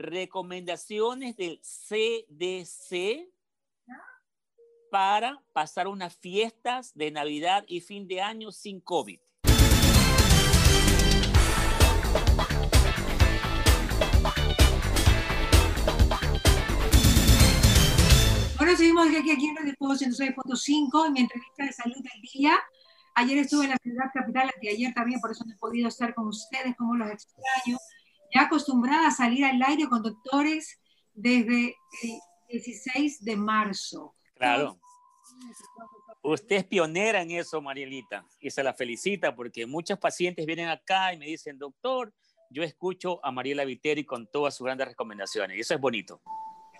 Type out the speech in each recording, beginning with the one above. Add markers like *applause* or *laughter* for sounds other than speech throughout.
recomendaciones del CDC para pasar unas fiestas de Navidad y fin de año sin COVID. Bueno, seguimos aquí, aquí en Radio Fuego 106.5 en mi entrevista de salud del día. Ayer estuve en la ciudad capital, y ayer también, por eso no he podido estar con ustedes, como los extraño. Ya acostumbrada a salir al aire con doctores desde el 16 de marzo. Claro. Usted es pionera en eso, Marielita, y se la felicita porque muchos pacientes vienen acá y me dicen, doctor, yo escucho a Mariela Viteri con todas sus grandes recomendaciones, y eso es bonito.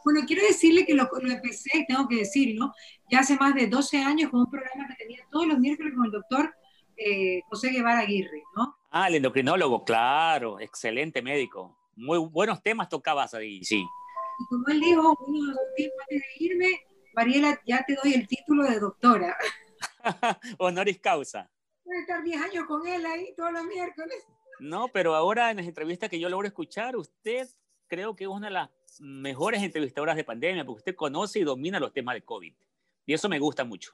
Bueno, quiero decirle que lo, lo, empecé, tengo que decirlo, ya hace más de 12 años con un programa que tenía todos los miércoles con el doctor eh, José Guevara Aguirre, ¿no? Ah, el endocrinólogo, claro, excelente médico. Muy buenos temas tocabas ahí, sí. Y como él dijo, uno tiempo antes de irme, Mariela, ya te doy el título de doctora. *laughs* Honoris causa. Voy a estar 10 años con él ahí todos los miércoles. No, pero ahora en las entrevistas que yo logro escuchar, usted creo que es una de las mejores entrevistadoras de pandemia, porque usted conoce y domina los temas de COVID. Y eso me gusta mucho.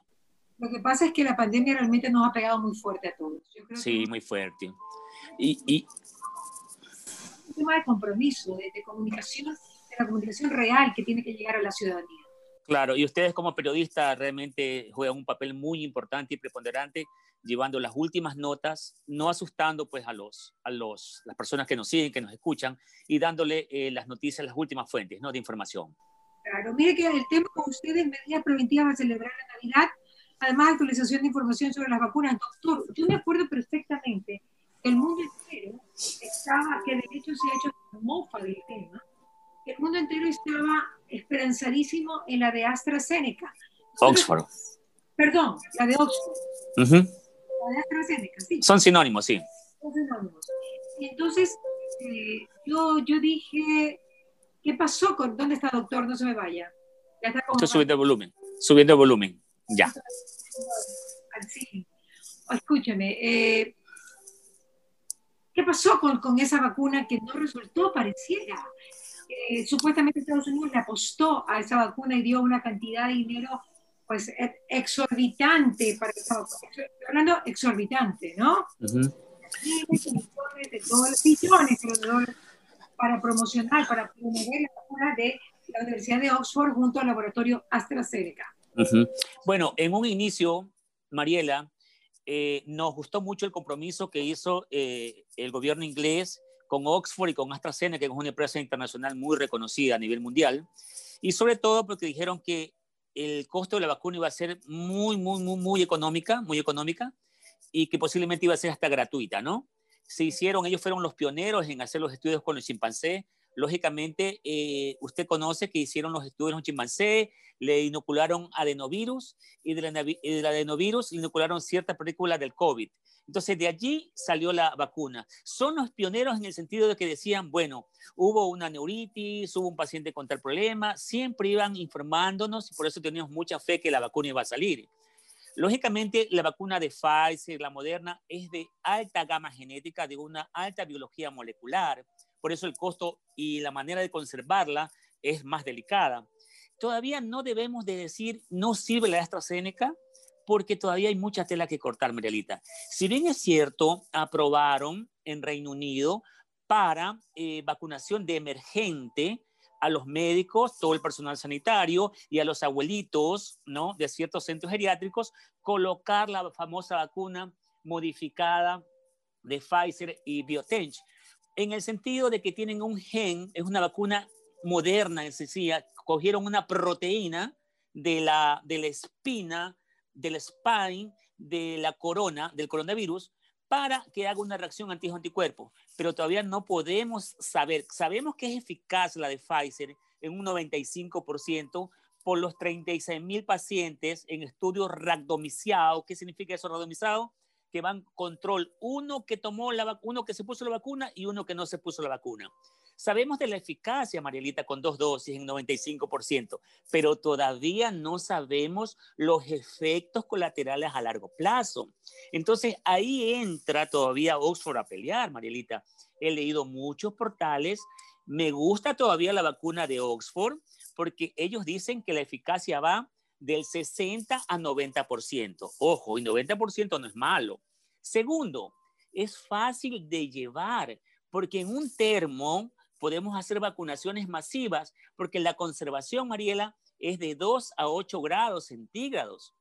Lo que pasa es que la pandemia realmente nos ha pegado muy fuerte a todos. sí, muy fuerte. Y, y... Un tema de compromiso, de, de comunicación, de la comunicación real que tiene que llegar a la ciudadanía. Claro, y ustedes como periodistas realmente juegan un papel muy importante y preponderante llevando las últimas notas, no asustando pues a los a los las personas que nos siguen, que nos escuchan y dándole eh, las noticias, las últimas fuentes, ¿no? de información. Claro, mire que el tema con ustedes medidas preventivas a celebrar la Navidad, además actualización de información sobre las vacunas. Doctor, yo me acuerdo perfectamente que el mundo entero estaba, que de hecho se ha hecho mofa del tema, el mundo entero estaba esperanzadísimo en la de AstraZeneca. Oxford. Perdón, la de Oxford. Uh -huh. La de AstraZeneca, sí. Son sinónimos, sí. Son sinónimos. Entonces, eh, yo, yo dije, ¿qué pasó con, dónde está doctor? No se me vaya. Ya está como Estoy subiendo el volumen, subiendo el volumen, ya. Sí. Escúchame, eh, ¿qué pasó con, con esa vacuna que no resultó, pareciera? Eh, supuestamente Estados Unidos le apostó a esa vacuna y dio una cantidad de dinero pues exorbitante para esa vacuna. Estoy hablando exorbitante, ¿no? Uh -huh. de todos de dólares para promocionar, para promover la vacuna de la Universidad de Oxford junto al laboratorio AstraZeneca. Bueno, en un inicio, Mariela, eh, nos gustó mucho el compromiso que hizo eh, el gobierno inglés con Oxford y con AstraZeneca, que es una empresa internacional muy reconocida a nivel mundial, y sobre todo porque dijeron que el costo de la vacuna iba a ser muy, muy, muy, muy económica, muy económica, y que posiblemente iba a ser hasta gratuita, ¿no? Se hicieron, ellos fueron los pioneros en hacer los estudios con los chimpancés. Lógicamente, eh, usted conoce que hicieron los estudios con chimpancés, le inocularon adenovirus y del de adenovirus inocularon cierta película del COVID. Entonces, de allí salió la vacuna. Son los pioneros en el sentido de que decían, bueno, hubo una neuritis, hubo un paciente con tal problema, siempre iban informándonos y por eso teníamos mucha fe que la vacuna iba a salir. Lógicamente, la vacuna de Pfizer, la moderna, es de alta gama genética, de una alta biología molecular, por eso el costo y la manera de conservarla es más delicada. Todavía no debemos de decir no sirve la AstraZeneca, porque todavía hay mucha tela que cortar, Marielita. Si bien es cierto, aprobaron en Reino Unido para eh, vacunación de emergente a los médicos, todo el personal sanitario y a los abuelitos ¿no? de ciertos centros geriátricos, colocar la famosa vacuna modificada de Pfizer y BioNTech, en el sentido de que tienen un gen, es una vacuna moderna en sencilla, cogieron una proteína de la, de la espina del spine de la corona, del coronavirus, para que haga una reacción anticuerpo. Pero todavía no podemos saber. Sabemos que es eficaz la de Pfizer en un 95% por los 36 mil pacientes en estudios randomizados. ¿Qué significa eso randomizado? Que van control uno que tomó la uno que se puso la vacuna y uno que no se puso la vacuna. Sabemos de la eficacia, Marielita, con dos dosis en 95%, pero todavía no sabemos los efectos colaterales a largo plazo. Entonces, ahí entra todavía Oxford a pelear, Marielita. He leído muchos portales Me gusta todavía la vacuna de Oxford porque ellos dicen que la eficacia va del 60 a 90%. Ojo, y 90% no es malo. Segundo, es fácil de llevar porque en un termo podemos hacer vacunaciones masivas porque la conservación, Mariela, es de 2 a 8 grados centígrados.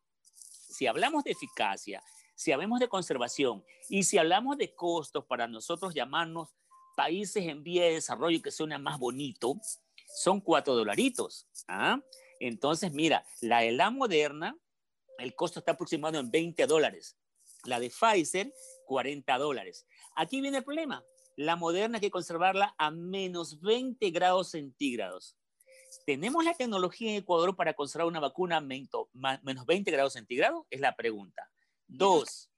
Si hablamos de eficacia, si hablamos de conservación y si hablamos de costos para nosotros llamarnos países en vía de desarrollo que suena más bonito, son 4 dolaritos. ¿ah? Entonces, mira, la de la Moderna, el costo está aproximado en 20 dólares. La de Pfizer, 40 dólares. Aquí viene el problema. La Moderna hay que conservarla a menos 20 grados centígrados. ¿Tenemos la tecnología en Ecuador para conservar una vacuna a menos 20 grados centígrados? Es la pregunta. Dos.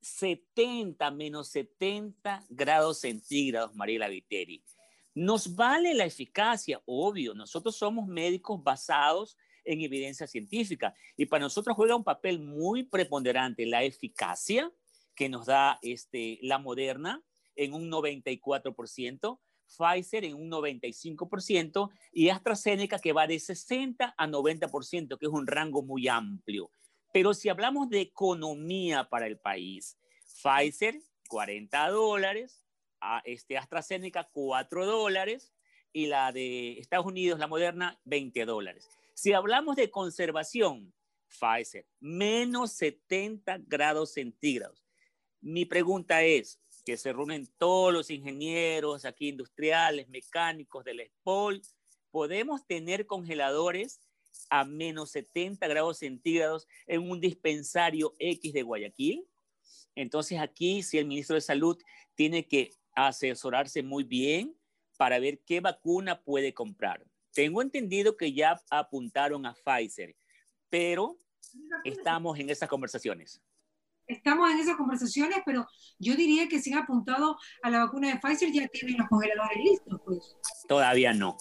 70, menos 70 grados centígrados, Mariela Viteri. Nos vale la eficacia, obvio. Nosotros somos médicos basados en evidencia científica y para nosotros juega un papel muy preponderante la eficacia que nos da este, la Moderna en un 94%, Pfizer en un 95% y AstraZeneca que va de 60 a 90%, que es un rango muy amplio. Pero si hablamos de economía para el país, Pfizer 40 dólares, a este AstraZeneca 4 dólares y la de Estados Unidos, la moderna, 20 dólares. Si hablamos de conservación, Pfizer, menos 70 grados centígrados. Mi pregunta es, que se reúnen todos los ingenieros aquí industriales, mecánicos del SPOL, ¿podemos tener congeladores a menos 70 grados centígrados en un dispensario X de Guayaquil? Entonces aquí si el ministro de Salud tiene que asesorarse muy bien para ver qué vacuna puede comprar. Tengo entendido que ya apuntaron a Pfizer, pero estamos en esas conversaciones. Estamos en esas conversaciones, pero yo diría que si han apuntado a la vacuna de Pfizer ya tienen los congeladores listos, pues. Todavía no.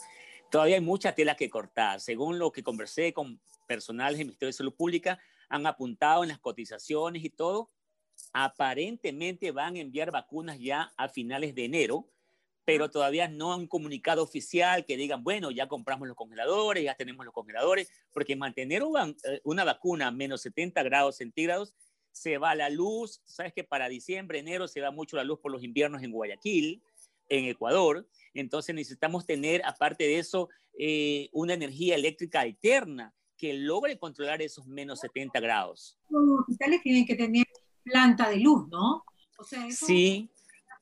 Todavía hay mucha tela que cortar. Según lo que conversé con personales del Ministerio de Salud Pública, han apuntado en las cotizaciones y todo aparentemente van a enviar vacunas ya a finales de enero, pero todavía no han comunicado oficial que digan, bueno, ya compramos los congeladores, ya tenemos los congeladores, porque mantener eh, una vacuna a menos 70 grados centígrados se va la luz, sabes que para diciembre, enero se va mucho la luz por los inviernos en Guayaquil, en Ecuador, entonces necesitamos tener, aparte de eso, eh, una energía eléctrica alterna que logre controlar esos menos 70 grados. Los hospitales tienen que tener planta de luz, ¿no? Sí,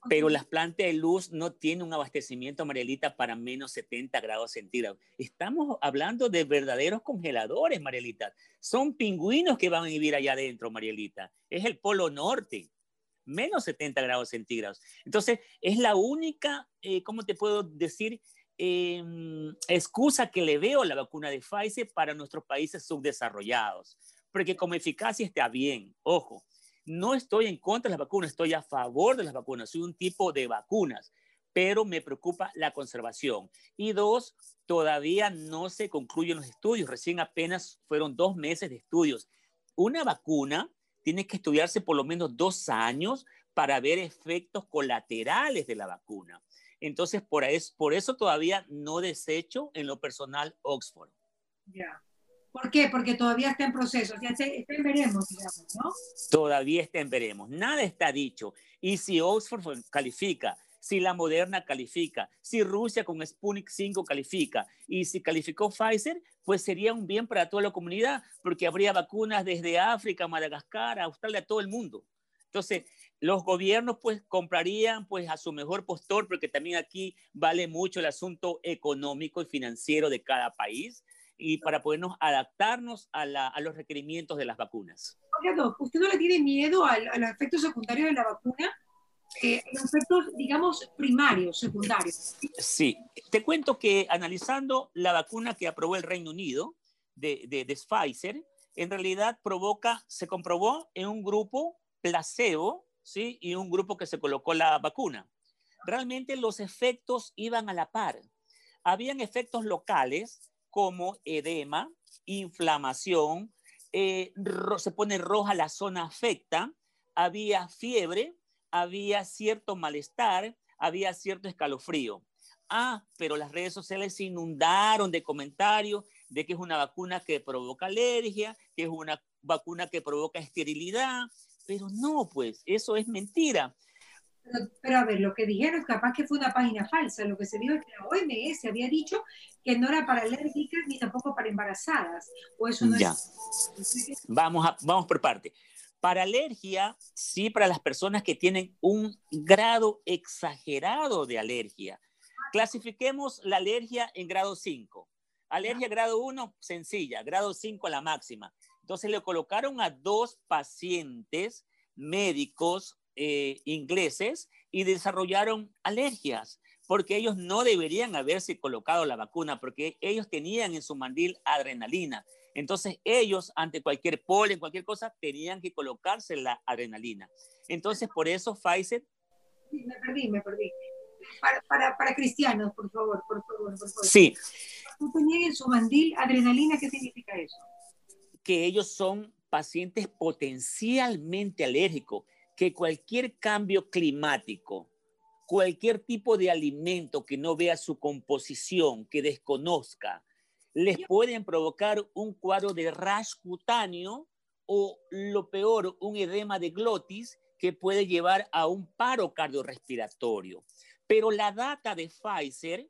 pero las plantas de luz no tienen un abastecimiento, Marielita, para menos 70 grados centígrados. Estamos hablando de verdaderos congeladores, Marielita. Son pingüinos que van a vivir allá adentro, Marielita. Es el polo norte, menos 70 grados centígrados. Entonces, es la única, eh, ¿cómo te puedo decir? Em, excusa que le veo a la vacuna de Pfizer para nuestros países subdesarrollados. Porque como eficacia está bien, ojo, no estoy en contra de las vacunas, estoy a favor de las vacunas, soy un tipo de vacunas, pero me preocupa la conservación. Y dos, todavía no se concluyen los estudios, recién apenas fueron dos meses de estudios. Una vacuna tiene que estudiarse por lo menos dos años para ver efectos colaterales de la vacuna. Entonces, por eso, por eso todavía no desecho en lo personal Oxford. Ya. ¿Por qué? Porque todavía está en proceso, o sea, está en veremos, digamos, ¿no? Todavía está en veremos, nada está dicho. Y si Oxford califica, si la Moderna califica, si Rusia con Sputnik 5 califica y si calificó Pfizer, pues sería un bien para toda la comunidad, porque habría vacunas desde África, Madagascar, Australia, todo el mundo. Entonces, los gobiernos pues comprarían pues a su mejor postor, porque también aquí vale mucho el asunto económico y financiero de cada país y para podernos adaptarnos a, los requerimientos de las vacunas. ¿usted no le tiene miedo a, los efectos secundarios de la vacuna? Eh, los efectos, digamos, primarios, secundarios. Sí, te cuento que analizando la vacuna que aprobó el Reino Unido de, de, de Pfizer, en realidad provoca, se comprobó en un grupo placebo, ¿sí? Y un grupo que se colocó la vacuna. Realmente los efectos iban a la par. Habían efectos locales como edema, inflamación, eh, se pone roja la zona afecta, había fiebre, había cierto malestar, había cierto escalofrío. Ah, pero las redes sociales se inundaron de comentarios de que es una vacuna que provoca alergia, que es una vacuna que provoca esterilidad, pero no, pues eso es mentira. Pero, a ver, lo que dijeron capaz que fue una página falsa. Lo que se dijo es que la OMS había dicho que no era para alérgicas ni tampoco para embarazadas. O eso no ya. Vamos, a, vamos por parte. Para alergia, sí, para las personas que tienen un grado exagerado de alergia. Clasifiquemos la alergia en grado 5. Alergia grado 1, sencilla, grado 5 la máxima. Entonces le colocaron a dos pacientes médicos eh, ingleses y desarrollaron alergias, porque ellos no deberían haberse colocado la vacuna, porque ellos tenían en su mandil adrenalina. Entonces ellos, ante cualquier polen, cualquier cosa, tenían que colocarse la adrenalina. Entonces, por eso Pfizer... Sí, me perdí, me perdí. Para, para, para cristianos, por favor, por favor, por favor. Sí. tenían en su mandil adrenalina, ¿qué significa eso? Que ellos son pacientes potencialmente alérgicos que cualquier cambio climático, cualquier tipo de alimento que no vea su composición, que desconozca, les pueden provocar un cuadro de rash cutáneo o lo peor, un edema de glotis que puede llevar a un paro cardiorrespiratorio. Pero la data de Pfizer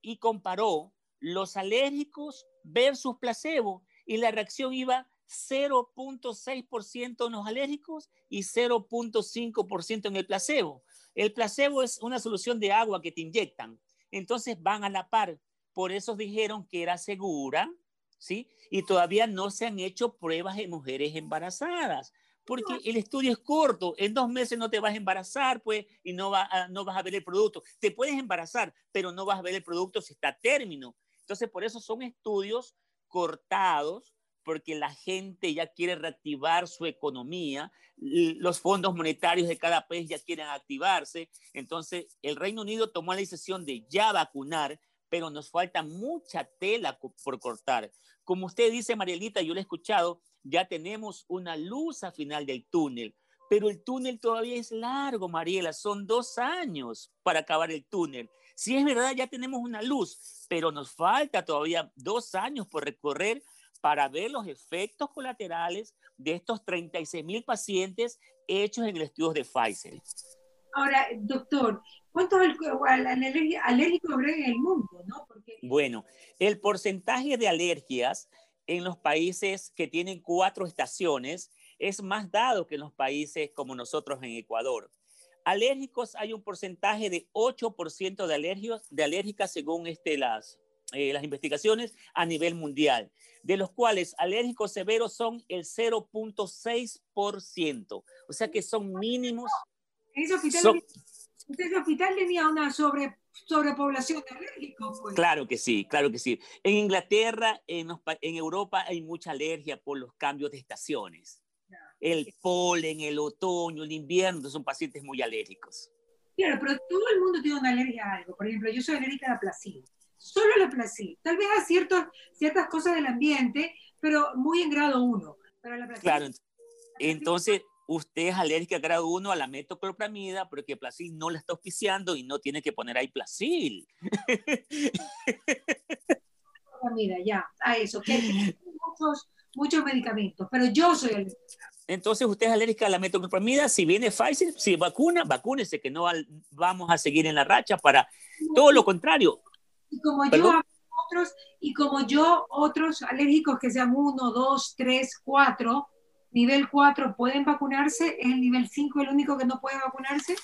y comparó los alérgicos versus placebo y la reacción iba 0.6% en los alérgicos y 0.5% en el placebo. El placebo es una solución de agua que te inyectan. Entonces van a la par. Por eso dijeron que era segura, ¿sí? Y todavía no se han hecho pruebas en mujeres embarazadas, porque el estudio es corto. En dos meses no te vas a embarazar, pues, y no, va no vas a ver el producto. Te puedes embarazar, pero no vas a ver el producto si está a término. Entonces, por eso son estudios cortados porque la gente ya quiere reactivar su economía, los fondos monetarios de cada país ya quieren activarse. Entonces, el Reino Unido tomó la decisión de ya vacunar, pero nos falta mucha tela por cortar. Como usted dice, Marielita, yo lo he escuchado, ya tenemos una luz al final del túnel, pero el túnel todavía es largo, Mariela, son dos años para acabar el túnel. Si es verdad, ya tenemos una luz, pero nos falta todavía dos años por recorrer para ver los efectos colaterales de estos 36 mil pacientes hechos en el estudio de Pfizer. Ahora, doctor, ¿cuántos alérgicos habrá en el mundo? Bueno, el porcentaje de alergias en los países que tienen cuatro estaciones es más dado que en los países como nosotros en Ecuador. Alérgicos hay un porcentaje de 8% de, alergios, de alérgicas según este, las, eh, las investigaciones a nivel mundial de los cuales alérgicos severos son el 0.6%, o sea que son mínimos. Ese hospital, hospital tenía una sobre, sobrepoblación de alérgicos. Pues. Claro que sí, claro que sí. En Inglaterra, en, en Europa hay mucha alergia por los cambios de estaciones. El polen, el otoño, el invierno, son pacientes muy alérgicos. Claro, pero todo el mundo tiene una alergia a algo. Por ejemplo, yo soy alérgica a la solo la placil. Tal vez a ciertos, ciertas cosas del ambiente, pero muy en grado 1. Claro, entonces usted es alérgica a grado 1 a la metoclopramida porque Placil no la está auspiciando y no tiene que poner ahí Placil. *laughs* Mira, ya, a eso, que muchos, muchos medicamentos, pero yo soy alérgica. Entonces usted es alérgica a la metoclopramida, si viene Pfizer, si vacuna, vacúnese, que no vamos a seguir en la racha para todo lo contrario. Y como yo otros, y como yo, otros alérgicos que sean 1, 2, 3, 4, nivel 4 pueden vacunarse, ¿es el nivel 5 el único que no puede vacunarse?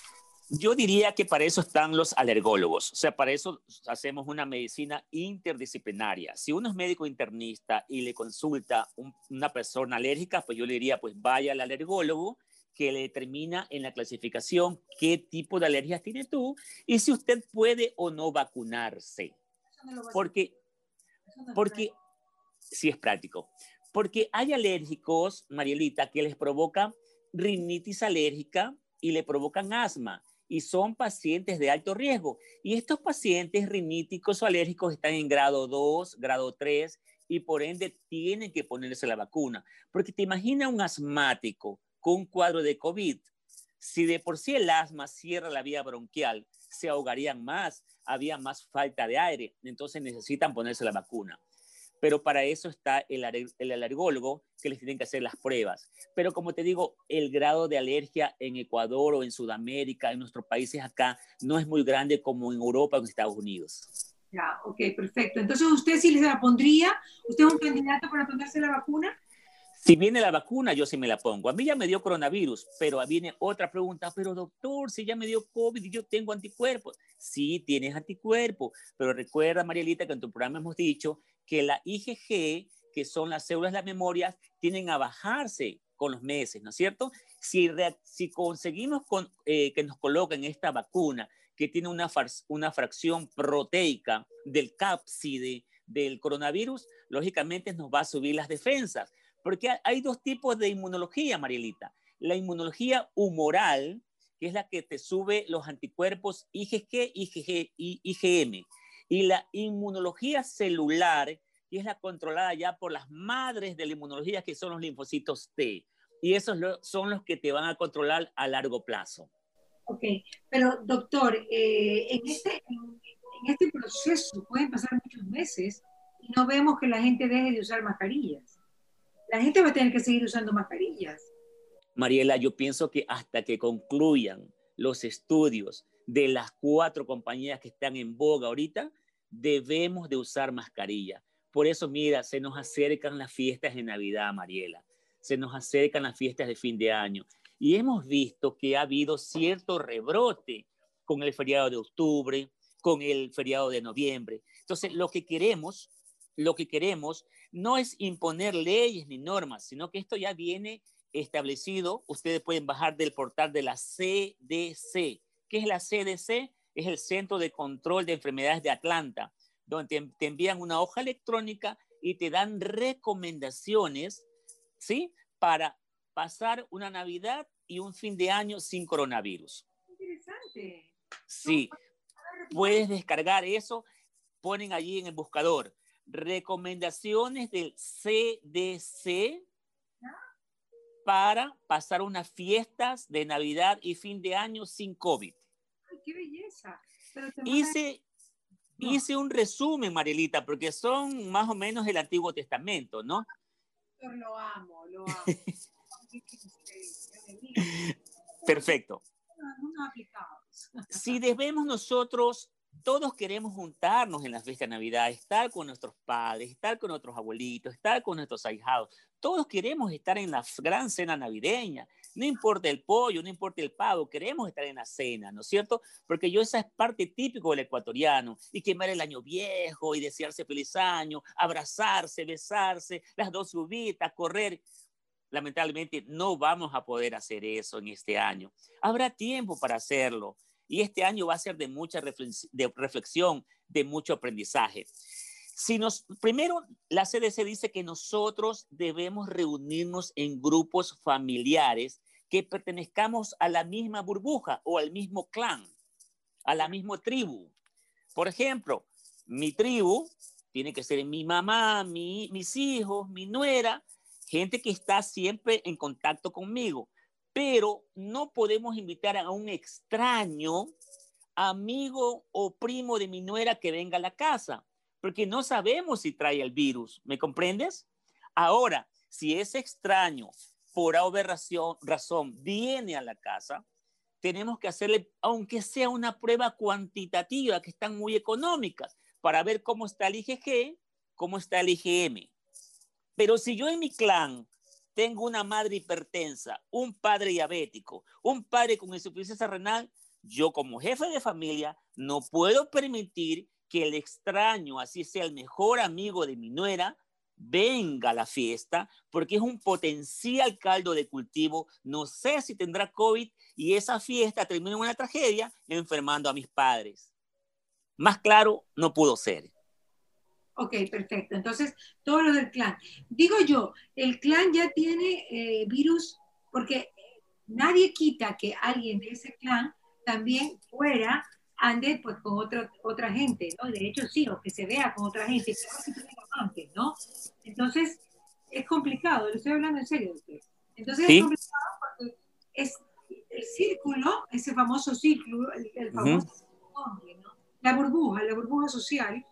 Yo diría que para eso están los alergólogos, o sea, para eso hacemos una medicina interdisciplinaria. Si uno es médico internista y le consulta una persona alérgica, pues yo le diría, pues vaya al alergólogo que le determina en la clasificación qué tipo de alergias tiene tú y si usted puede o no vacunarse. Porque, porque, sí es práctico, porque hay alérgicos, Marielita, que les provocan rinitis alérgica y le provocan asma y son pacientes de alto riesgo. Y estos pacientes riníticos o alérgicos están en grado 2, grado 3 y por ende tienen que ponerse la vacuna. Porque te imaginas un asmático con un cuadro de COVID. Si de por sí el asma cierra la vía bronquial, se ahogarían más. había más falta de aire, entonces necesitan ponerse la vacuna. Pero para eso está el, el alergólogo que les tienen que hacer las pruebas. Pero como te digo, el grado de alergia en Ecuador o en Sudamérica, en nuestros países acá, no es muy grande como en Europa o en Estados Unidos. Ya, ok, perfecto. Entonces, ¿usted sí les la pondría? ¿Usted es un candidato para ponerse la vacuna? Si viene la vacuna, yo sí me la pongo. A mí ya me dio coronavirus, pero viene otra pregunta, pero doctor, si ya me dio COVID y yo tengo anticuerpos. Sí, tienes anticuerpos, pero recuerda, Marielita, que en tu programa hemos dicho que la IgG, que son las células de la memoria, tienen a bajarse con los meses, ¿no es cierto? Si, conseguimos con, eh, que nos coloquen esta vacuna, que tiene una fracción proteica del cápside del coronavirus, lógicamente nos va a subir las defensas porque hay dos tipos de inmunología, Marielita. La inmunología humoral, que es la que te sube los anticuerpos IgG, IgG y IgM. Y la inmunología celular, que es la controlada ya por las madres de la inmunología, que son los linfocitos T. Y esos son los que te van a controlar a largo plazo. Ok, pero doctor, eh, en, este, en, este proceso pueden pasar muchos meses y no vemos que la gente deje de usar mascarillas la gente va a tener que seguir usando mascarillas. Mariela, yo pienso que hasta que concluyan los estudios de las cuatro compañías que están en boga ahorita, debemos de usar mascarilla. Por eso, mira, se nos acercan las fiestas de Navidad, Mariela, se nos acercan las fiestas de fin de año y hemos visto que ha habido cierto rebrote con el feriado de octubre, con el feriado de noviembre. Entonces, lo que queremos lo que queremos no es imponer leyes ni normas, sino que esto ya viene establecido. Ustedes pueden bajar del portal de la CDC. ¿Qué es la CDC? Es el Centro de Control de Enfermedades de Atlanta, donde te, envían una hoja electrónica y te dan recomendaciones, ¿sí? Para pasar una Navidad y un fin de año sin coronavirus. Interesante. Sí, puedes descargar eso, ponen allí en el buscador recomendaciones del CDC para pasar unas fiestas de Navidad y fin de año sin COVID. Ay, qué belleza. hice, hice un resumen, Marielita, porque son más o menos el Antiguo Testamento, ¿no? Lo amo, lo amo. *laughs* Perfecto. Si debemos nosotros todos queremos juntarnos en las fiestas de Navidad, estar con nuestros padres, estar con nuestros abuelitos, estar con nuestros ahijados. Todos queremos estar en la gran cena navideña. No importa el pollo, no importa el pavo, queremos estar en la cena, ¿no es cierto? Porque yo esa es parte típico del ecuatoriano. Y quemar el año viejo y desearse feliz año, abrazarse, besarse, las dos uvitas, correr. Lamentablemente no vamos a poder hacer eso en este año. Habrá tiempo para hacerlo. Y este año va a ser de mucha reflexión, de mucho aprendizaje. Si nos, primero, la CDC dice que nosotros debemos reunirnos en grupos familiares que pertenezcamos a la misma burbuja o al mismo clan, a la misma tribu. Por ejemplo, mi tribu tiene que ser mi mamá, mis hijos, mi nuera, gente que está siempre en contacto conmigo pero no podemos invitar a un extraño, amigo o primo de mi nuera que venga a la casa, porque no sabemos si trae el virus, ¿me comprendes? Ahora, si ese extraño, por razón, razón, viene a la casa, tenemos que hacerle, aunque sea una prueba cuantitativa, que están muy económicas, para ver cómo está el IgG, cómo está el IgM. Pero si yo en mi clan tengo una madre hipertensa, un padre diabético, un padre con insuficiencia renal, yo como jefe de familia no puedo permitir que el extraño, así sea el mejor amigo de mi nuera, venga a la fiesta porque es un potencial caldo de cultivo. No sé si tendrá COVID y esa fiesta termina en una tragedia enfermando a mis padres. Más claro no pudo ser. Ok, perfecto. Entonces, todo lo del clan. Digo yo, el clan ya tiene eh, virus porque nadie quita que alguien de ese clan también fuera, ande pues con otra otra gente, ¿no? De hecho, sí, o que se vea con otra gente, antes, ¿no? Entonces, es complicado, lo estoy hablando en serio. Usted. Entonces, es complicado porque es el círculo, ese famoso círculo, el, famoso hombre, ¿no? la burbuja, la burbuja social,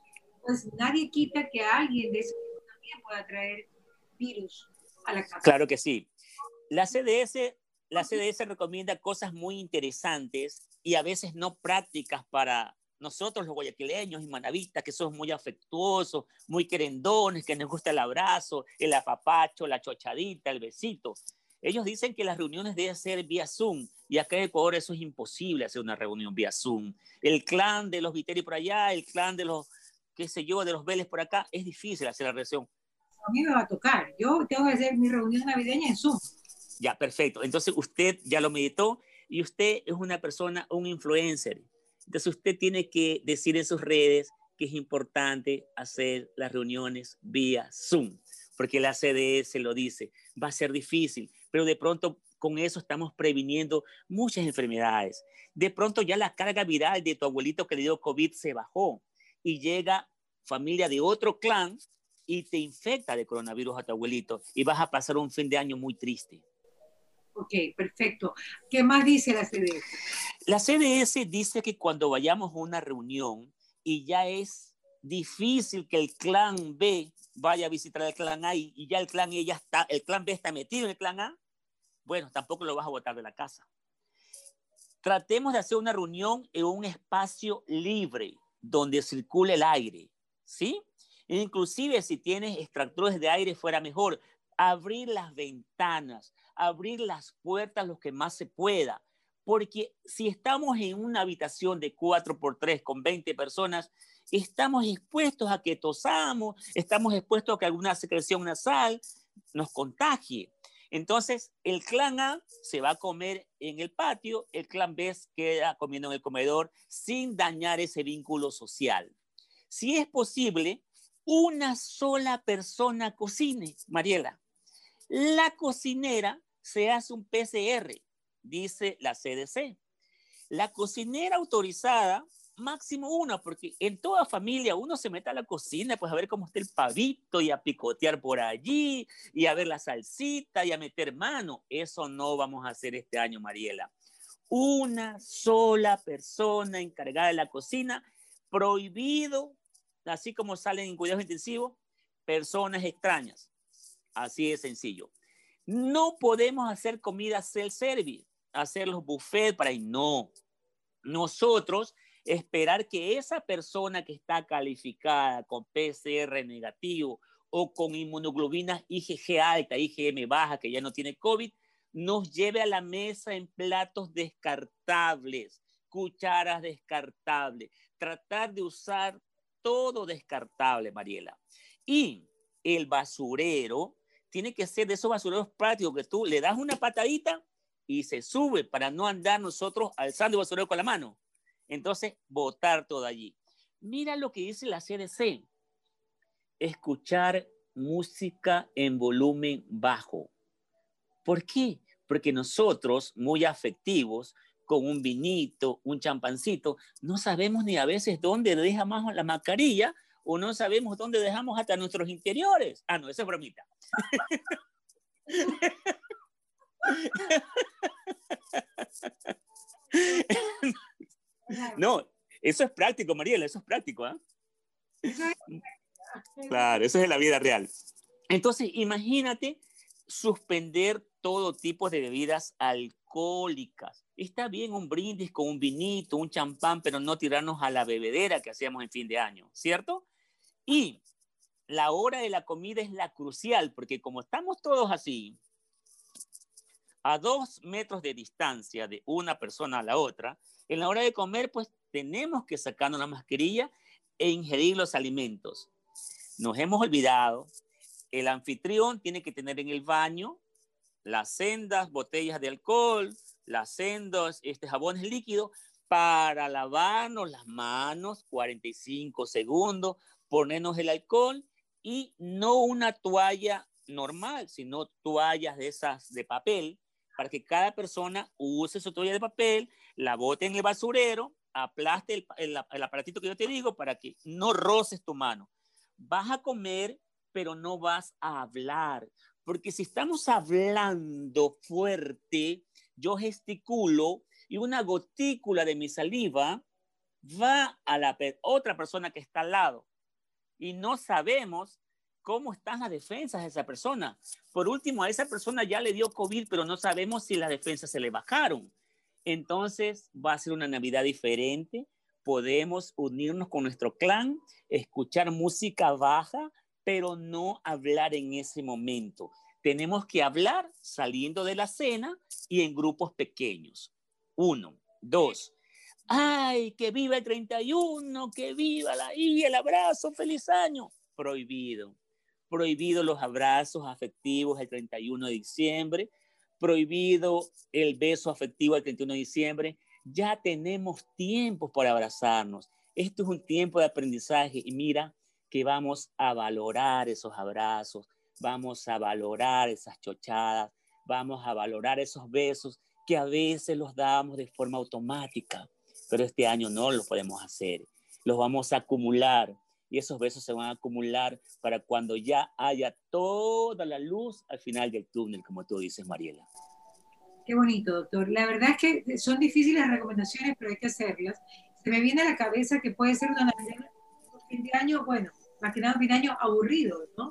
pues nadie quita que alguien de ese también pueda traer virus a la casa. Claro que sí. La CDS, la CDS recomienda cosas muy interesantes y a veces no prácticas para nosotros los guayaquileños y manavistas, que somos muy afectuosos, muy querendones, que nos gusta el abrazo, el apapacho, la chochadita, el besito. Ellos dicen que las reuniones deben ser vía Zoom y acá en Ecuador eso es imposible hacer una reunión vía Zoom. El clan de los Viteri por allá, el clan de los, qué sé yo, de los Vélez por acá, es difícil hacer la reunión. A mí me va a tocar. Yo tengo que hacer mi reunión navideña en Zoom. Ya, perfecto. Entonces usted ya lo meditó y usted es una persona, un influencer. Entonces usted tiene que decir en sus redes que es importante hacer las reuniones vía Zoom, porque la CDS lo dice, va a ser difícil, pero de pronto con eso estamos previniendo muchas enfermedades. De pronto ya la carga viral de tu abuelito que le dio COVID se bajó y llega familia de otro clan y te infecta de coronavirus a tu abuelito y vas a pasar un fin de año muy triste. Ok, perfecto. ¿Qué más dice la CDS? La CDS dice que cuando vayamos a una reunión y ya es difícil que el clan B vaya a visitar al clan A y ya el clan E ya está, el clan B está metido en el clan A, bueno, tampoco lo vas a botar de la casa. Tratemos de hacer una reunión en un espacio libre donde circule el aire, ¿sí? Inclusive si tienes extractores de aire fuera mejor, abrir las ventanas, abrir las puertas lo que más se pueda, porque si estamos en una habitación de 4 por 3 con 20 personas, estamos expuestos a que tosamos, estamos expuestos a que alguna secreción nasal nos contagie. Entonces, el clan A se va a comer en el patio, el clan B queda comiendo en el comedor sin dañar ese vínculo social. Si es posible, una sola persona cocine, Mariela. La cocinera se hace un PCR, dice la CDC. La cocinera autorizada máximo uno, porque en toda familia uno se mete a la cocina, pues a ver cómo está el pavito y a picotear por allí y a ver la salsita y a meter mano. Eso no vamos a hacer este año, Mariela. Una sola persona encargada de la cocina, prohibido, así como salen en cuidados intensivos, personas extrañas. Así de sencillo. No podemos hacer comida self-service, hacer los buffets para ahí. No. Nosotros esperar que esa persona que está calificada con PCR negativo o con inmunoglobinas IgG alta, IgM baja, que ya no tiene COVID, nos lleve a la mesa en platos descartables, cucharas descartables, tratar de usar todo descartable, Mariela. Y el basurero tiene que ser de esos basureros prácticos que tú le das una patadita y se sube para no andar nosotros alzando el basurero con la mano. Entonces, votar todo allí. Mira lo que dice la CDC. Escuchar música en volumen bajo. ¿Por qué? Porque nosotros, muy afectivos, con un vinito, un champancito, no sabemos ni a veces dónde dejamos la mascarilla o no sabemos dónde dejamos hasta nuestros interiores. Ah, no, esa es bromita. *laughs* No, eso es práctico, Mariela, eso es práctico. ¿ah? Claro, eso es en la vida real. Entonces, imagínate suspender todo tipo de bebidas alcohólicas. Está bien un brindis con un vinito, un champán, pero no tirarnos a la bebedera que hacíamos en fin de año, ¿cierto? Y la hora de la comida es la crucial, porque como estamos todos así, a dos metros de distancia de una persona a la otra, en la hora de comer, pues tenemos que sacarnos la mascarilla e ingerir los alimentos. Nos hemos olvidado, el anfitrión tiene que tener en el baño las sendas, botellas de alcohol, las sendas, este, jabones líquidos para lavarnos las manos 45 segundos, ponernos el alcohol y no una toalla normal, sino toallas de esas de papel para que cada persona use su toalla de papel, la bote en el basurero, aplaste el, aparatito que yo te digo para que no roces tu mano. Vas a comer, pero no vas a hablar, porque si estamos hablando fuerte, yo gesticulo y una gotícula de mi saliva va a la otra persona que está al lado y no sabemos cómo están las defensas de esa persona. Por último, a esa persona ya le dio COVID, pero no sabemos si las defensas se le bajaron. Entonces va a ser una Navidad diferente. Podemos unirnos con nuestro clan, escuchar música baja, pero no hablar en ese momento. Tenemos que hablar saliendo de la cena y en grupos pequeños. Uno. Dos. Ay, que viva el 31, que viva la y el abrazo, feliz año. Prohibido. Prohibido los abrazos afectivos el 31 de diciembre. Prohibido el beso afectivo el 31 de diciembre. Ya tenemos tiempo para abrazarnos. Esto es un tiempo de aprendizaje y mira, que vamos a valorar esos abrazos, vamos a valorar esas chochadas, vamos a valorar esos besos que a veces los damos de forma automática, pero este año no lo podemos hacer. Los vamos a acumular y esos besos se van a acumular para cuando ya haya toda la luz al final del túnel, como tú dices, Mariela. Qué bonito, doctor. La verdad es que son difíciles las recomendaciones, pero hay que hacerlas. Se me viene a la cabeza que puede ser una Navidad, fin de año, bueno, más que nada un año aburrido, ¿no?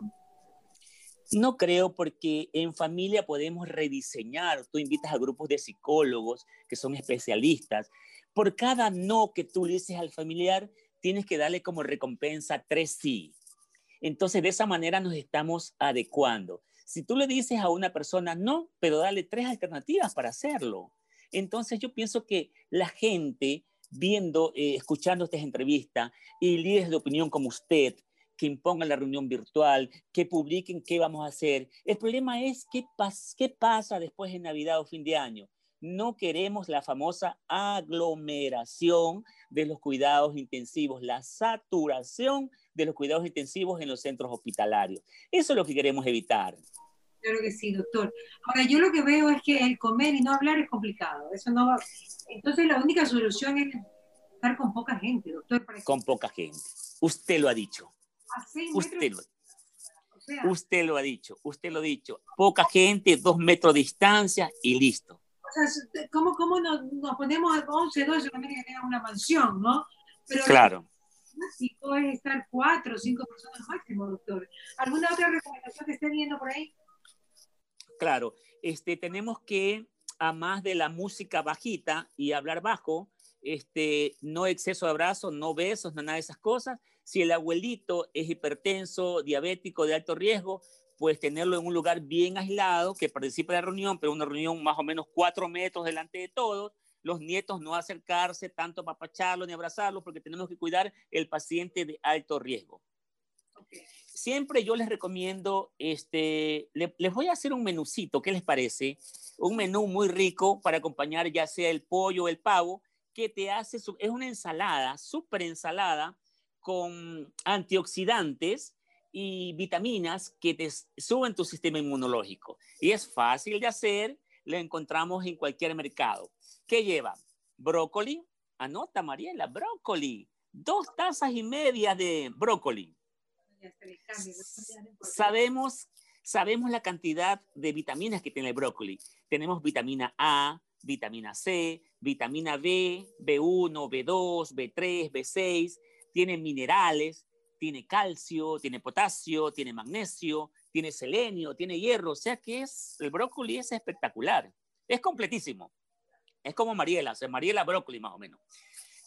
No creo porque en familia podemos rediseñar. Tú invitas a grupos de psicólogos que son especialistas. Por cada no que tú le dices al familiar, tienes que darle como recompensa tres sí. Entonces, de esa manera nos estamos adecuando. Si tú le dices a una persona no, pero dale tres alternativas para hacerlo. Entonces, yo pienso que la gente viendo, eh, escuchando estas entrevistas y líderes de opinión como usted, que impongan la reunión virtual, que publiquen qué vamos a hacer. El problema es qué, qué pasa después de Navidad o fin de año. No queremos la famosa aglomeración de los cuidados intensivos, la saturación de los cuidados intensivos en los centros hospitalarios. Eso es lo que queremos evitar. Claro que sí, doctor. Ahora, yo lo que veo es que el comer y no hablar es complicado. Eso no va. Entonces, la única solución es estar con poca gente, doctor. Con poca gente. Usted lo ha dicho usted, lo, usted lo ha dicho, usted lo ha dicho. Poca gente, dos metros de distancia y listo. O sea, ¿cómo, cómo nos, ponemos a 11, 12, que tenga una mansión, no? Pero claro. Básico es estar cuatro o cinco personas máximo, doctor. ¿Alguna otra recomendación que esté viendo por ahí? Claro, este, tenemos que, a más de la música bajita y hablar bajo, este, no exceso de abrazos, no besos, nada de esas cosas, si el abuelito es hipertenso, diabético, de alto riesgo, pues tenerlo en un lugar bien aislado, que participe de la reunión, pero una reunión más o menos cuatro metros delante de todos, los nietos no acercarse tanto para apacharlo ni abrazarlo, porque tenemos que cuidar el paciente de alto riesgo. Siempre yo les recomiendo, este, les voy a hacer un menucito, ¿qué les parece? Un menú muy rico para acompañar ya sea el pollo o el pavo, que te hace, es una ensalada, súper ensalada, con antioxidantes y vitaminas que te suben tu sistema inmunológico. Y es fácil de hacer, lo encontramos en cualquier mercado. ¿Qué lleva? Brócoli, anota Mariela, brócoli, dos tazas y media de brócoli. Sabemos, sabemos la cantidad de vitaminas que tiene el brócoli. Tenemos vitamina A, vitamina C, vitamina B, B1, B2, B3, B6 tiene minerales, tiene calcio, tiene potasio, tiene magnesio, tiene selenio, tiene hierro, o sea que es, el brócoli es espectacular, es completísimo. Es como Mariela, o sea, Mariela brócoli más o menos.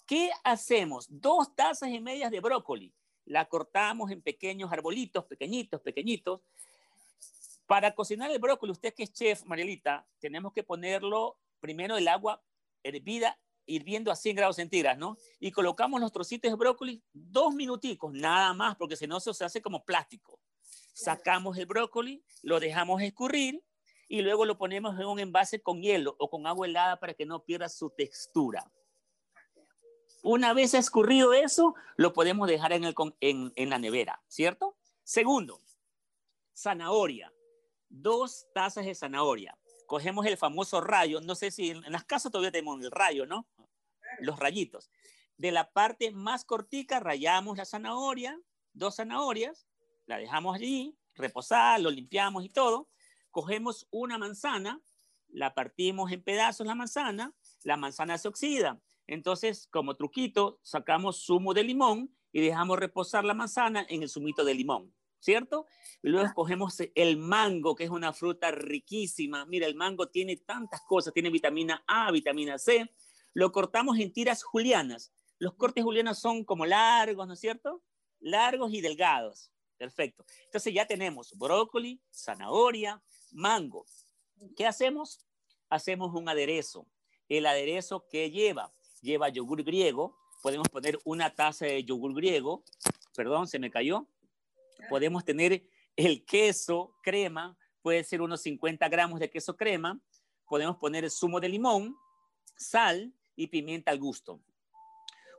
¿Qué hacemos? Dos tazas y medias de brócoli. La cortamos en pequeños arbolitos, pequeñitos, pequeñitos. Para cocinar el brócoli, usted que es chef, Marielita, tenemos que ponerlo primero el agua hervida hirviendo a 100 grados centígrados, ¿no? Y colocamos los trocitos de brócoli dos minuticos, nada más, porque si no se hace como plástico. Sacamos el brócoli, lo dejamos escurrir y luego lo ponemos en un envase con hielo o con agua helada para que no pierda su textura. Una vez escurrido eso, lo podemos dejar en, el, en, en la nevera, ¿cierto? Segundo, zanahoria. Dos tazas de zanahoria cogemos el famoso rayo, no sé si en, las casas todavía tenemos el rayo, ¿no? Los rayitos. De la parte más cortica rayamos la zanahoria, dos zanahorias, la dejamos allí, reposar, lo limpiamos y todo. Cogemos una manzana, la partimos en pedazos la manzana, la manzana se oxida. Entonces, como truquito, sacamos zumo de limón y dejamos reposar la manzana en el zumito de limón, ¿cierto? Y luego escogemos el mango, que es una fruta riquísima. Mira, el mango tiene tantas cosas, tiene vitamina A, vitamina C. Lo cortamos en tiras julianas. Los cortes julianos son como largos, ¿no es cierto? Largos y delgados. Perfecto. Entonces ya tenemos brócoli, zanahoria, mango. ¿Qué hacemos? Hacemos un aderezo. El aderezo que lleva lleva yogur griego. Podemos poner una taza de yogur griego. Perdón, se me cayó. Podemos tener el queso crema. Puede ser unos 50 gramos de queso crema. Podemos poner zumo de limón, sal y pimienta al gusto.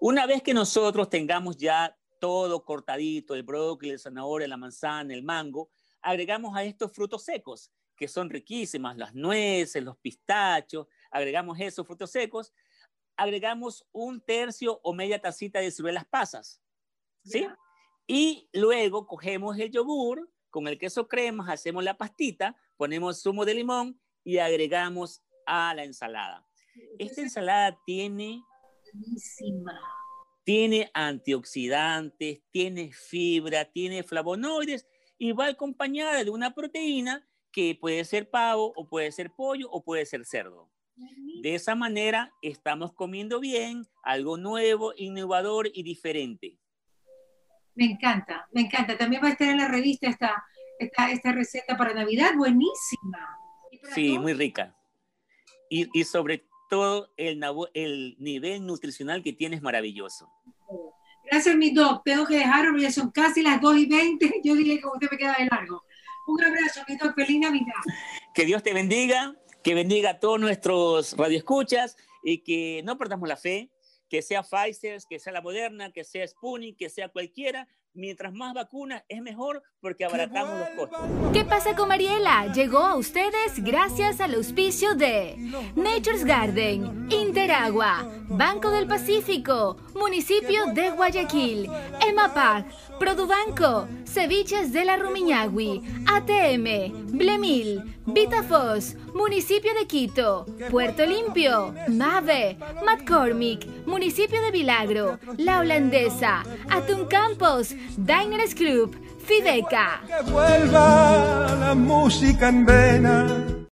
Una vez que nosotros tengamos ya todo cortadito, el brócoli, el zanahoria, la manzana, el mango, agregamos a estos frutos secos, que son riquísimas, las nueces, los pistachos, agregamos esos frutos secos, agregamos un tercio o media tacita de ciruelas pasas, ¿sí? Y luego cogemos el yogur con el queso crema, hacemos la pastita, ponemos zumo de limón y agregamos a la ensalada. Esta ensalada tiene... Tiene antioxidantes, tiene fibra, tiene flavonoides y va acompañada de una proteína que puede ser pavo o puede ser pollo o puede ser cerdo. De esa manera estamos comiendo bien, algo nuevo, innovador y diferente. Me encanta, me encanta. También va a estar en la revista esta, esta, receta para Navidad, buenísima. Sí, muy rica. Y, y, sobre todo el, el nivel nutricional que tiene es maravilloso. Gracias, mi doc. Tengo que dejarlo, ya son casi las 2 y 20. Yo dije que usted me queda de largo. Un abrazo, mi doc. Feliz Navidad. Que Dios te bendiga que bendiga a todos nuestros radioescuchas y que no perdamos la fe, que sea Pfizer, que sea la Moderna, que sea Sputnik, que sea cualquiera, mientras más vacunas es mejor porque abaratamos los costos. ¿Qué pasa con Mariela? Llegó a ustedes gracias al auspicio de Nature's Garden, Interagua, Banco del Pacífico, Municipio de Guayaquil, EMAPAC, Produbanco, Ceviches de la Rumiñahui, ATM, Blemil, Vitafos, Municipio de Quito, Puerto Limpio, Mave, McCormick, Municipio de Vilagro, La Holandesa, Atún Campos, Diners Club, Fideca. Que vuelva la música en vena